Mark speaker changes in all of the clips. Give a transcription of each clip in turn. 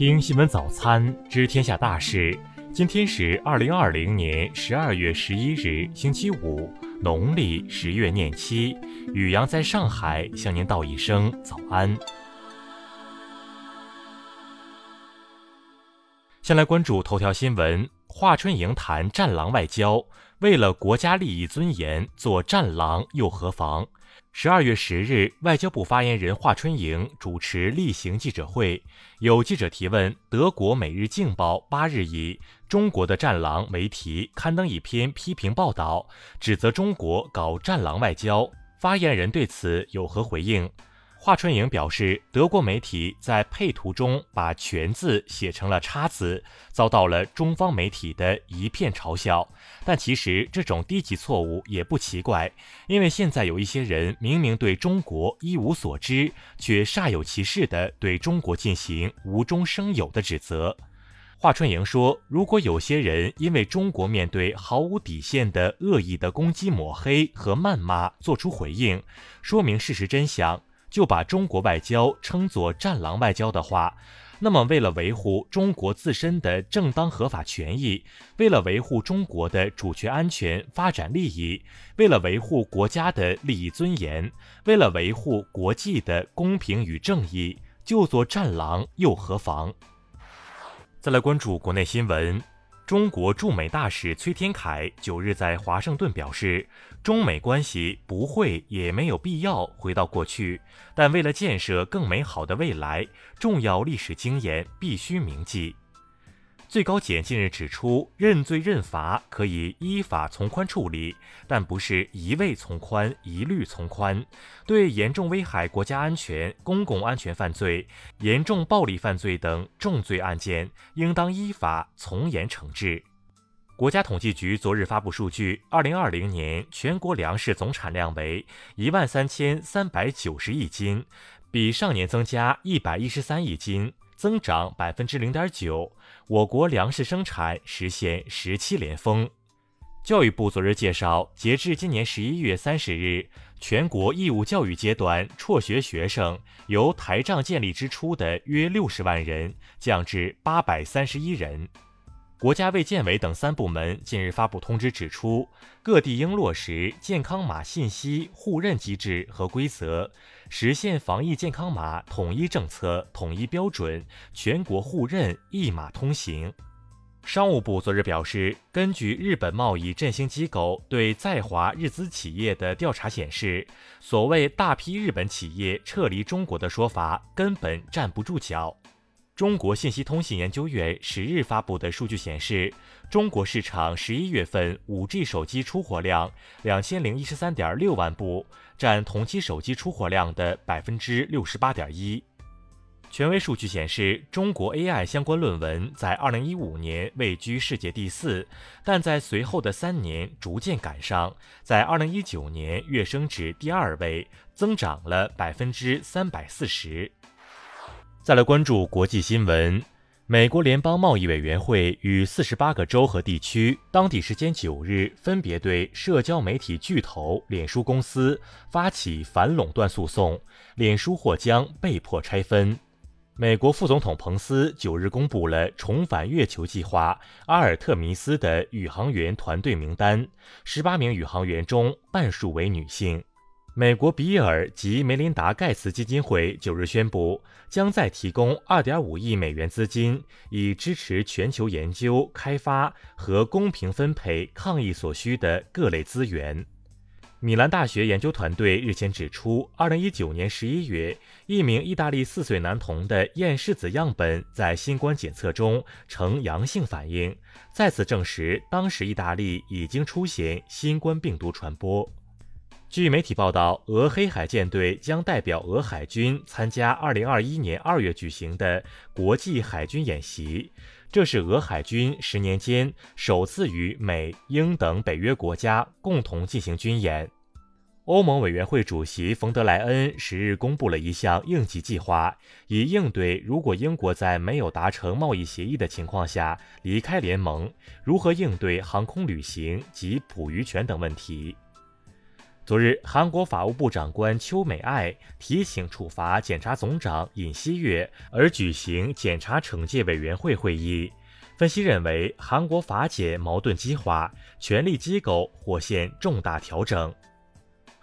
Speaker 1: 听新闻早餐知天下大事。今天是二零二零年十二月十一日，星期五，农历十月廿七。雨阳在上海向您道一声早安。先来关注头条新闻：华春莹谈“战狼外交”，为了国家利益尊严做“战狼”又何妨？十二月十日，外交部发言人华春莹主持例行记者会，有记者提问：德国《每日镜报》八日以“中国的战狼”为题刊登一篇批评报道，指责中国搞“战狼外交”，发言人对此有何回应？华春莹表示，德国媒体在配图中把“全”字写成了“叉”字，遭到了中方媒体的一片嘲笑。但其实这种低级错误也不奇怪，因为现在有一些人明明对中国一无所知，却煞有其事地对中国进行无中生有的指责。华春莹说：“如果有些人因为中国面对毫无底线的恶意的攻击、抹黑和谩骂做出回应，说明事实真相。”就把中国外交称作“战狼外交”的话，那么为了维护中国自身的正当合法权益，为了维护中国的主权安全、发展利益，为了维护国家的利益尊严，为了维护国际的公平与正义，就做战狼又何妨？再来关注国内新闻。中国驻美大使崔天凯九日在华盛顿表示，中美关系不会也没有必要回到过去，但为了建设更美好的未来，重要历史经验必须铭记。最高检近日指出，认罪认罚可以依法从宽处理，但不是一味从宽、一律从宽。对严重危害国家安全、公共安全犯罪、严重暴力犯罪等重罪案件，应当依法从严惩治。国家统计局昨日发布数据，二零二零年全国粮食总产量为一万三千三百九十亿斤，比上年增加一百一十三亿斤。增长百分之零点九，我国粮食生产实现十七连丰。教育部昨日介绍，截至今年十一月三十日，全国义务教育阶段辍学学生由台账建立之初的约六十万人降至八百三十一人。国家卫健委等三部门近日发布通知，指出各地应落实健康码信息互认机制和规则，实现防疫健康码统一政策、统一标准，全国互认一码通行。商务部昨日表示，根据日本贸易振兴机构对在华日资企业的调查显示，所谓大批日本企业撤离中国的说法根本站不住脚。中国信息通信研究院十日发布的数据显示，中国市场十一月份五 G 手机出货量两千零一十三点六万部，占同期手机出货量的百分之六十八点一。权威数据显示，中国 AI 相关论文在二零一五年位居世界第四，但在随后的三年逐渐赶上，在二零一九年跃升至第二位，增长了百分之三百四十。再来关注国际新闻，美国联邦贸易委员会与四十八个州和地区当地时间九日分别对社交媒体巨头脸书公司发起反垄断诉讼，脸书或将被迫拆分。美国副总统彭斯九日公布了重返月球计划阿尔特弥斯的宇航员团队名单，十八名宇航员中半数为女性。美国比尔及梅琳达·盖茨基金会九日宣布，将再提供2.5亿美元资金，以支持全球研究、开发和公平分配抗疫所需的各类资源。米兰大学研究团队日前指出，2019年11月，一名意大利四岁男童的咽拭子样本在新冠检测中呈阳性反应，再次证实当时意大利已经出现新冠病毒传播。据媒体报道，俄黑海舰队将代表俄海军参加2021年2月举行的国际海军演习，这是俄海军十年间首次与美、英等北约国家共同进行军演。欧盟委员会主席冯德莱恩十日公布了一项应急计划，以应对如果英国在没有达成贸易协议的情况下离开联盟，如何应对航空旅行及捕鱼权等问题。昨日，韩国法务部长官邱美爱提请处罚检察总长尹锡悦，而举行检察惩戒委员会会议。分析认为，韩国法检矛盾激化，权力机构或现重大调整。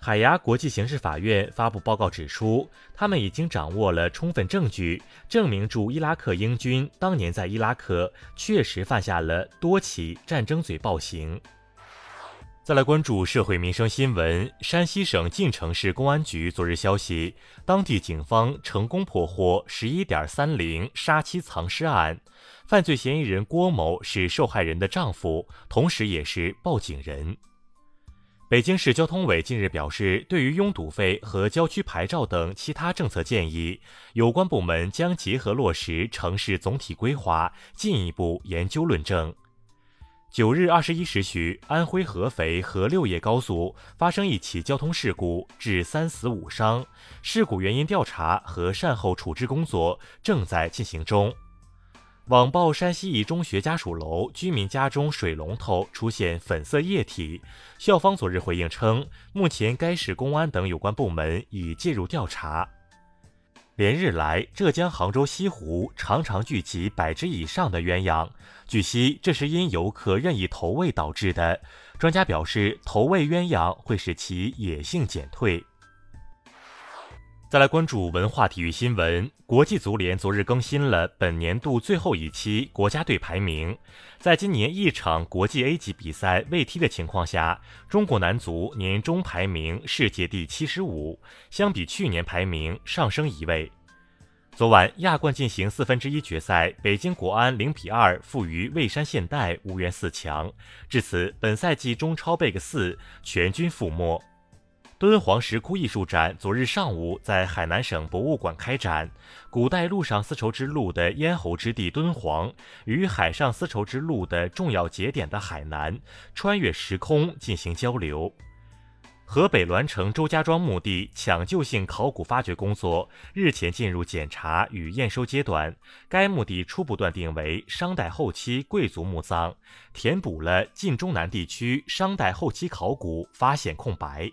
Speaker 1: 海牙国际刑事法院发布报告指出，他们已经掌握了充分证据，证明驻伊拉克英军当年在伊拉克确实犯下了多起战争罪暴行。再来关注社会民生新闻，山西省晋城市公安局昨日消息，当地警方成功破获十一点三零杀妻藏尸案，犯罪嫌疑人郭某是受害人的丈夫，同时也是报警人。北京市交通委近日表示，对于拥堵费和郊区牌照等其他政策建议，有关部门将结合落实城市总体规划，进一步研究论证。九日二十一时许，安徽合肥和六叶高速发生一起交通事故，致三死五伤，事故原因调查和善后处置工作正在进行中。网曝山西一中学家属楼居民家中水龙头出现粉色液体，校方昨日回应称，目前该市公安等有关部门已介入调查。连日来，浙江杭州西湖常常聚集百只以上的鸳鸯，据悉这是因游客任意投喂导致的。专家表示，投喂鸳鸯会使其野性减退。再来关注文化体育新闻。国际足联昨日更新了本年度最后一期国家队排名。在今年一场国际 A 级比赛未踢的情况下，中国男足年终排名世界第七十五，相比去年排名上升一位。昨晚亚冠进行四分之一决赛，北京国安零比二负于蔚山现代，无缘四强。至此，本赛季中超 Big 四全军覆没。敦煌石窟艺术展昨日上午在海南省博物馆开展，古代陆上丝绸之路的咽喉之地敦煌与海上丝绸之路的重要节点的海南穿越时空进行交流。河北栾城周家庄墓地抢救性考古发掘工作日前进入检查与验收阶段，该墓地初步断定为商代后期贵族墓葬，填补了晋中南地区商代后期考古发现空白。